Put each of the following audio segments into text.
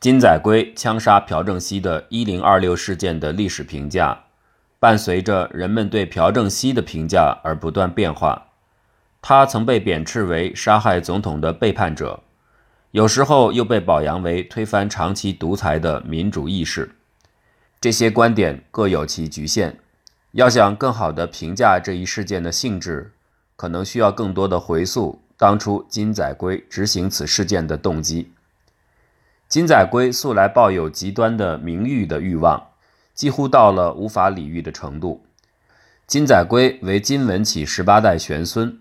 金载圭枪杀朴正熙的一零二六事件的历史评价，伴随着人们对朴正熙的评价而不断变化。他曾被贬斥为杀害总统的背叛者，有时候又被表扬为推翻长期独裁的民主意识。这些观点各有其局限。要想更好地评价这一事件的性质，可能需要更多的回溯当初金载圭执行此事件的动机。金载圭素来抱有极端的名誉的欲望，几乎到了无法理喻的程度。金载圭为金文启十八代玄孙，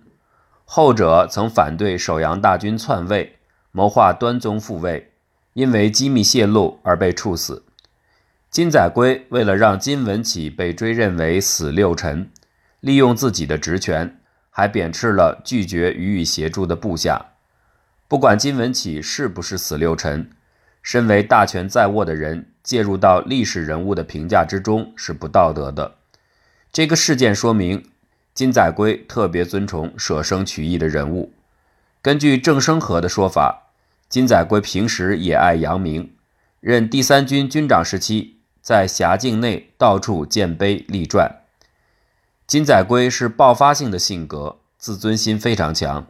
后者曾反对首阳大军篡位，谋划端宗复位，因为机密泄露而被处死。金载圭为了让金文启被追认为死六臣，利用自己的职权，还贬斥了拒绝予以协助的部下。不管金文启是不是死六臣。身为大权在握的人，介入到历史人物的评价之中是不道德的。这个事件说明，金载圭特别尊崇舍生取义的人物。根据郑生和的说法，金载圭平时也爱扬名，任第三军军长时期，在辖境内到处建碑立传。金载圭是爆发性的性格，自尊心非常强。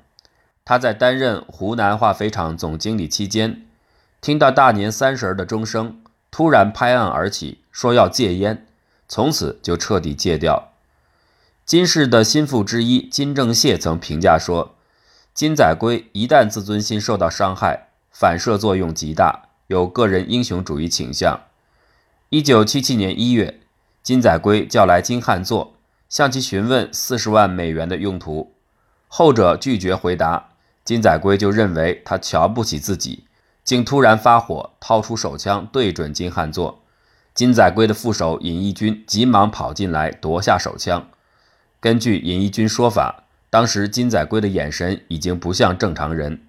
他在担任湖南化肥厂总经理期间。听到大年三十的钟声，突然拍案而起，说要戒烟，从此就彻底戒掉。金氏的心腹之一金正谢曾评价说：“金载圭一旦自尊心受到伤害，反射作用极大，有个人英雄主义倾向。”一九七七年一月，金载圭叫来金汉作，向其询问四十万美元的用途，后者拒绝回答，金载圭就认为他瞧不起自己。竟突然发火，掏出手枪对准金汉座。金载圭的副手尹义军急忙跑进来夺下手枪。根据尹义军说法，当时金载圭的眼神已经不像正常人。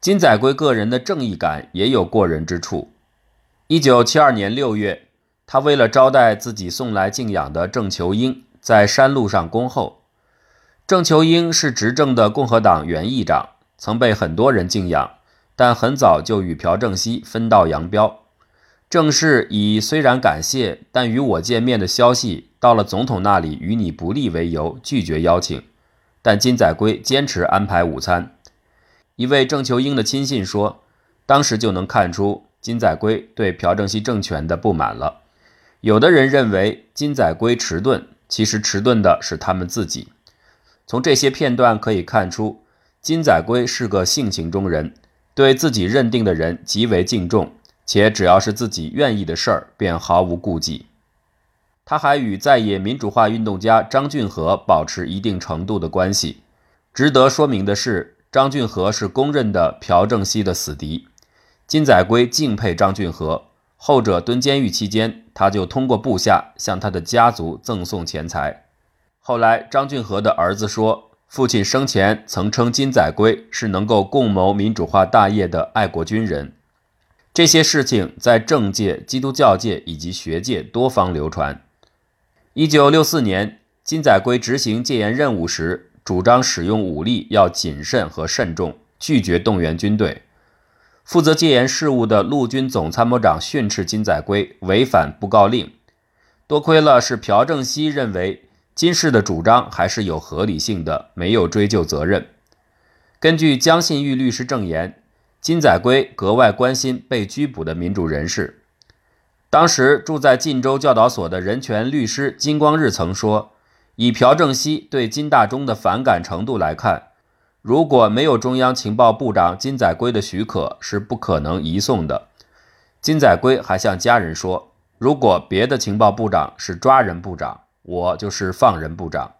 金载圭个人的正义感也有过人之处。一九七二年六月，他为了招待自己送来敬仰的郑求英，在山路上恭候。郑求英是执政的共和党原议长，曾被很多人敬仰。但很早就与朴正熙分道扬镳。郑氏以虽然感谢，但与我见面的消息到了总统那里与你不利为由，拒绝邀请。但金载圭坚持安排午餐。一位郑求英的亲信说，当时就能看出金载圭对朴正熙政权的不满了。有的人认为金载圭迟钝，其实迟钝的是他们自己。从这些片段可以看出，金载圭是个性情中人。对自己认定的人极为敬重，且只要是自己愿意的事儿，便毫无顾忌。他还与在野民主化运动家张俊和保持一定程度的关系。值得说明的是，张俊和是公认的朴正熙的死敌。金载圭敬佩张俊和，后者蹲监狱期间，他就通过部下向他的家族赠送钱财。后来，张俊和的儿子说。父亲生前曾称金载圭是能够共谋民主化大业的爱国军人。这些事情在政界、基督教界以及学界多方流传。一九六四年，金载圭执行戒严任务时，主张使用武力要谨慎和慎重，拒绝动员军队。负责戒严事务的陆军总参谋长训斥金载圭违反布告令。多亏了是朴正熙认为。金氏的主张还是有合理性的，没有追究责任。根据江信玉律师证言，金载圭格外关心被拘捕的民主人士。当时住在晋州教导所的人权律师金光日曾说：“以朴正熙对金大中的反感程度来看，如果没有中央情报部长金载圭的许可，是不可能移送的。”金载圭还向家人说：“如果别的情报部长是抓人部长。”我就是放人部长。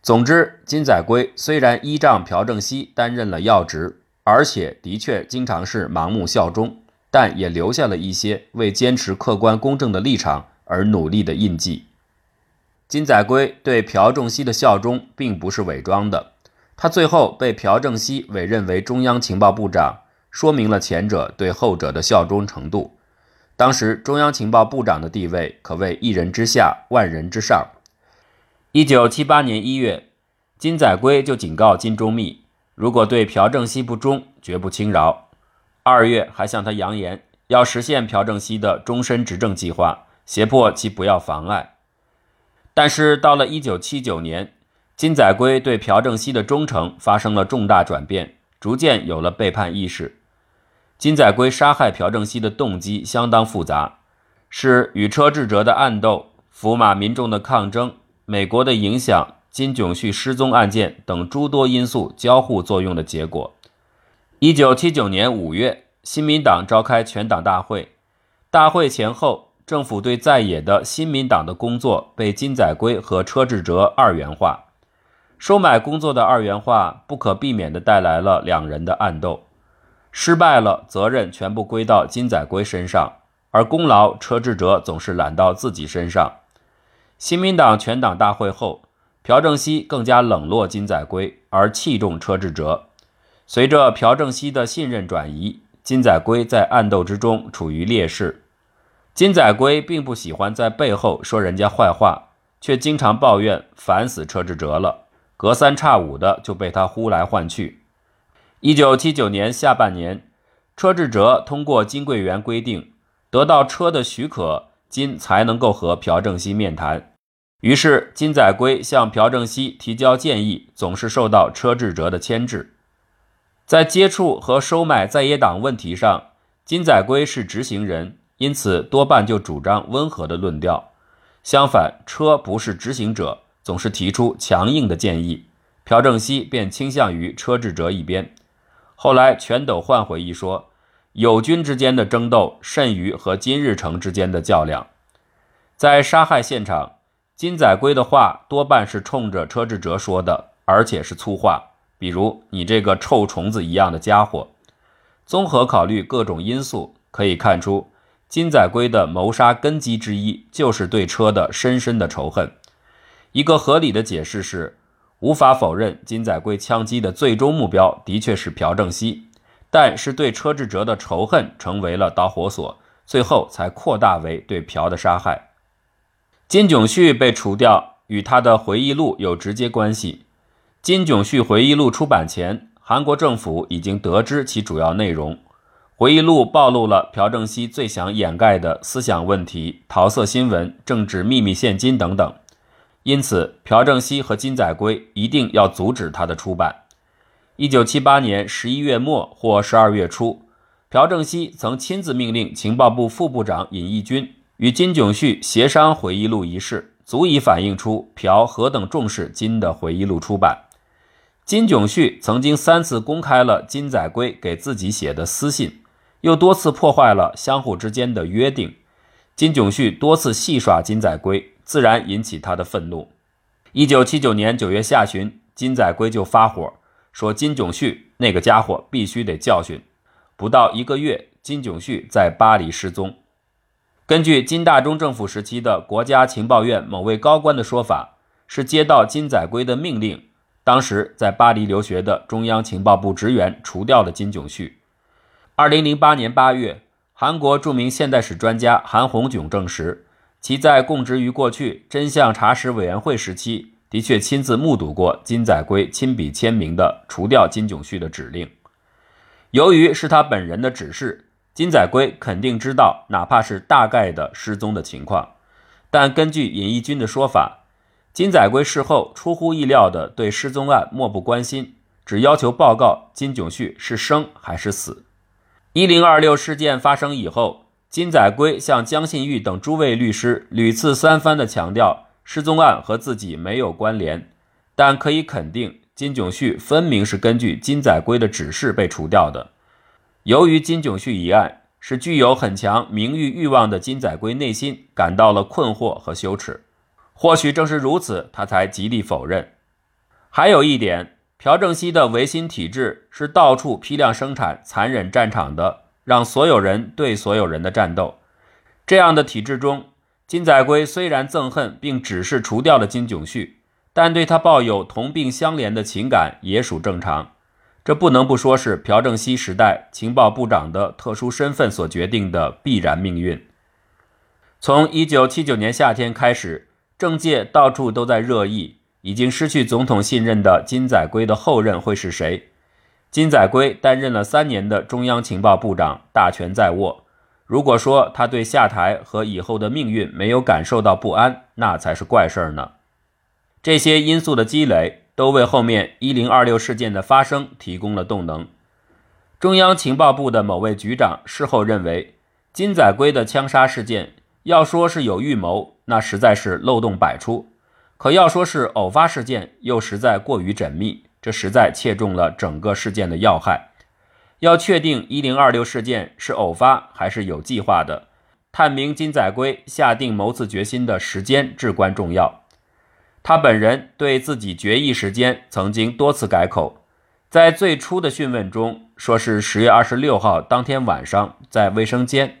总之，金载圭虽然依仗朴正熙担任了要职，而且的确经常是盲目效忠，但也留下了一些为坚持客观公正的立场而努力的印记。金载圭对朴正熙的效忠并不是伪装的，他最后被朴正熙委任为中央情报部长，说明了前者对后者的效忠程度。当时中央情报部长的地位可谓一人之下，万人之上。一九七八年一月，金载圭就警告金钟密，如果对朴正熙不忠，绝不轻饶。二月还向他扬言，要实现朴正熙的终身执政计划，胁迫其不要妨碍。但是到了1979年，金载圭对朴正熙的忠诚发生了重大转变，逐渐有了背叛意识。金载圭杀害朴正熙的动机相当复杂，是与车志哲的暗斗、福马民众的抗争、美国的影响、金炯旭失踪案件等诸多因素交互作用的结果。1979年5月，新民党召开全党大会，大会前后，政府对在野的新民党的工作被金载圭和车志哲二元化，收买工作的二元化不可避免地带来了两人的暗斗。失败了，责任全部归到金载圭身上，而功劳车志哲总是揽到自己身上。新民党全党大会后，朴正熙更加冷落金载圭，而器重车志哲。随着朴正熙的信任转移，金载圭在暗斗之中处于劣势。金载圭并不喜欢在背后说人家坏话，却经常抱怨烦死车志哲了，隔三差五的就被他呼来唤去。一九七九年下半年，车志哲通过金桂园规定，得到车的许可，金才能够和朴正熙面谈。于是，金载圭向朴正熙提交建议，总是受到车志哲的牵制。在接触和收买在野党问题上，金载圭是执行人，因此多半就主张温和的论调。相反，车不是执行者，总是提出强硬的建议，朴正熙便倾向于车志哲一边。后来，全斗焕回忆说：“友军之间的争斗甚于和金日成之间的较量。”在杀害现场，金载圭的话多半是冲着车志哲说的，而且是粗话，比如“你这个臭虫子一样的家伙”。综合考虑各种因素，可以看出，金载圭的谋杀根基之一就是对车的深深的仇恨。一个合理的解释是。无法否认，金载圭枪击的最终目标的确是朴正熙，但是对车志哲的仇恨成为了导火索，最后才扩大为对朴的杀害。金炯旭被除掉与他的回忆录有直接关系。金炯旭回忆录出版前，韩国政府已经得知其主要内容。回忆录暴露了朴正熙最想掩盖的思想问题、桃色新闻、政治秘密现金等等。因此，朴正熙和金载圭一定要阻止他的出版。一九七八年十一月末或十二月初，朴正熙曾亲自命令情报部副部长尹义军与金炯旭协商回忆录一事，足以反映出朴何等重视金的回忆录出版。金炯旭曾经三次公开了金载圭给自己写的私信，又多次破坏了相互之间的约定。金炯旭多次戏耍金载圭。自然引起他的愤怒。一九七九年九月下旬，金载圭就发火，说金炯旭那个家伙必须得教训。不到一个月，金炯旭在巴黎失踪。根据金大中政府时期的国家情报院某位高官的说法，是接到金载圭的命令，当时在巴黎留学的中央情报部职员除掉了金炯旭。二零零八年八月，韩国著名现代史专家韩红炯证实。其在供职于过去真相查实委员会时期，的确亲自目睹过金载圭亲笔签名的除掉金炯旭的指令。由于是他本人的指示，金载圭肯定知道，哪怕是大概的失踪的情况。但根据尹义军的说法，金载圭事后出乎意料地对失踪案漠不关心，只要求报告金炯旭是生还是死。一零二六事件发生以后。金载圭向江信玉等诸位律师屡次三番地强调，失踪案和自己没有关联，但可以肯定，金炯旭分明是根据金载圭的指示被除掉的。由于金炯旭一案是具有很强名誉欲望的金载圭内心感到了困惑和羞耻，或许正是如此，他才极力否认。还有一点，朴正熙的维新体制是到处批量生产残忍战场的。让所有人对所有人的战斗，这样的体制中，金载圭虽然憎恨并指示除掉了金炯旭，但对他抱有同病相怜的情感也属正常。这不能不说是朴正熙时代情报部长的特殊身份所决定的必然命运。从1979年夏天开始，政界到处都在热议，已经失去总统信任的金载圭的后任会是谁。金载圭担任了三年的中央情报部长，大权在握。如果说他对下台和以后的命运没有感受到不安，那才是怪事儿呢。这些因素的积累，都为后面一零二六事件的发生提供了动能。中央情报部的某位局长事后认为，金载圭的枪杀事件要说是有预谋，那实在是漏洞百出；可要说是偶发事件，又实在过于缜密，这实在切中了整个事件的要害。要确定一零二六事件是偶发还是有计划的，探明金载圭下定谋刺决心的时间至关重要。他本人对自己决议时间曾经多次改口，在最初的讯问中说是十月二十六号当天晚上在卫生间，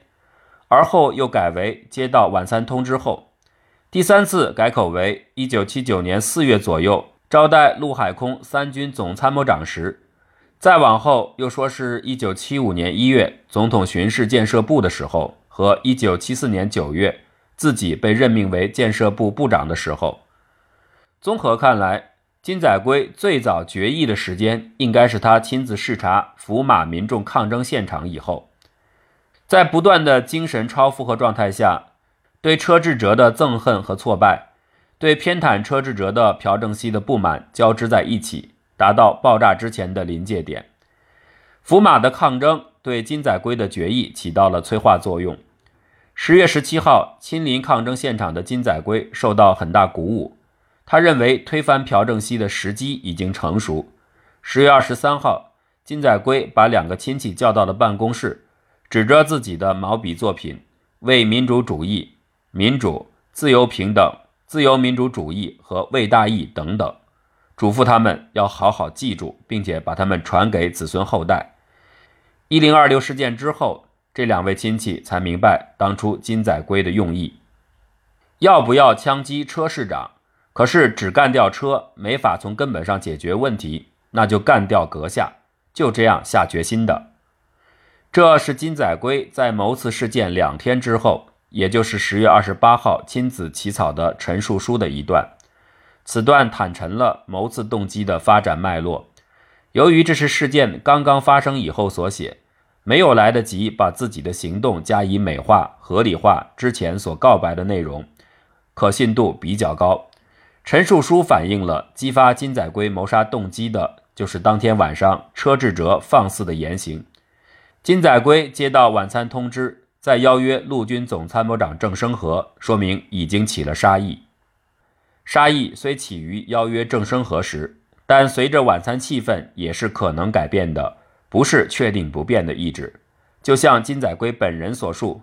而后又改为接到晚餐通知后，第三次改口为一九七九年四月左右招待陆海空三军总参谋长时，再往后又说是一九七五年一月总统巡视建设部的时候和一九七四年九月自己被任命为建设部部长的时候。综合看来，金载圭最早决议的时间应该是他亲自视察福马民众抗争现场以后，在不断的精神超负荷状态下，对车志哲的憎恨和挫败，对偏袒车志哲的朴正熙的不满交织在一起，达到爆炸之前的临界点。福马的抗争对金载圭的决议起到了催化作用。十月十七号亲临抗争现场的金载圭受到很大鼓舞。他认为推翻朴正熙的时机已经成熟。十月二十三号，金载圭把两个亲戚叫到了办公室，指着自己的毛笔作品《为民主主义》《民主、自由、平等、自由民主主义和为大义》等等，嘱咐他们要好好记住，并且把他们传给子孙后代。一零二六事件之后，这两位亲戚才明白当初金载圭的用意：要不要枪击车市长？可是只干掉车没法从根本上解决问题，那就干掉阁下，就这样下决心的。这是金载圭在谋刺事件两天之后，也就是十月二十八号亲自起草的陈述书的一段。此段坦陈了谋刺动机的发展脉络。由于这是事件刚刚发生以后所写，没有来得及把自己的行动加以美化、合理化之前所告白的内容，可信度比较高。陈述书反映了激发金载圭谋杀动机的，就是当天晚上车志哲放肆的言行。金载圭接到晚餐通知，再邀约陆军总参谋长郑生和，说明已经起了杀意。杀意虽起于邀约郑生和时，但随着晚餐气氛也是可能改变的，不是确定不变的意志。就像金载圭本人所述，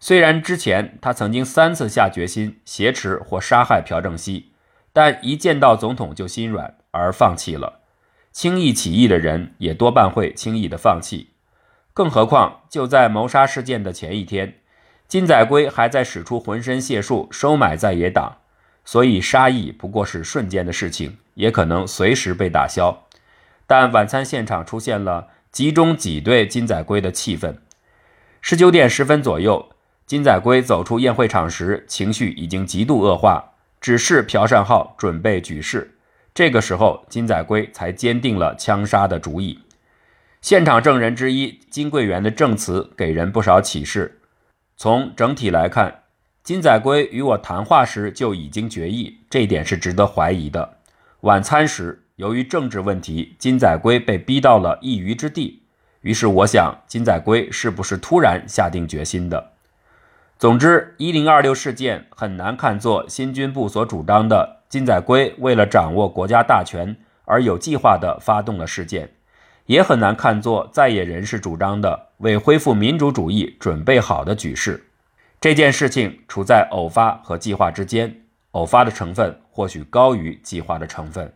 虽然之前他曾经三次下决心挟持或杀害朴正熙。但一见到总统就心软而放弃了，轻易起义的人也多半会轻易的放弃，更何况就在谋杀事件的前一天，金载圭还在使出浑身解数收买在野党，所以杀意不过是瞬间的事情，也可能随时被打消。但晚餐现场出现了集中挤兑金载圭的气氛，十九点十分左右，金载圭走出宴会场时，情绪已经极度恶化。指示朴善浩准备举事，这个时候金载圭才坚定了枪杀的主意。现场证人之一金桂元的证词给人不少启示。从整体来看，金载圭与我谈话时就已经决议，这点是值得怀疑的。晚餐时，由于政治问题，金载圭被逼到了一隅之地，于是我想，金载圭是不是突然下定决心的？总之，一零二六事件很难看作新军部所主张的金载圭为了掌握国家大权而有计划地发动了事件，也很难看作在野人士主张的为恢复民主主义准备好的局势。这件事情处在偶发和计划之间，偶发的成分或许高于计划的成分。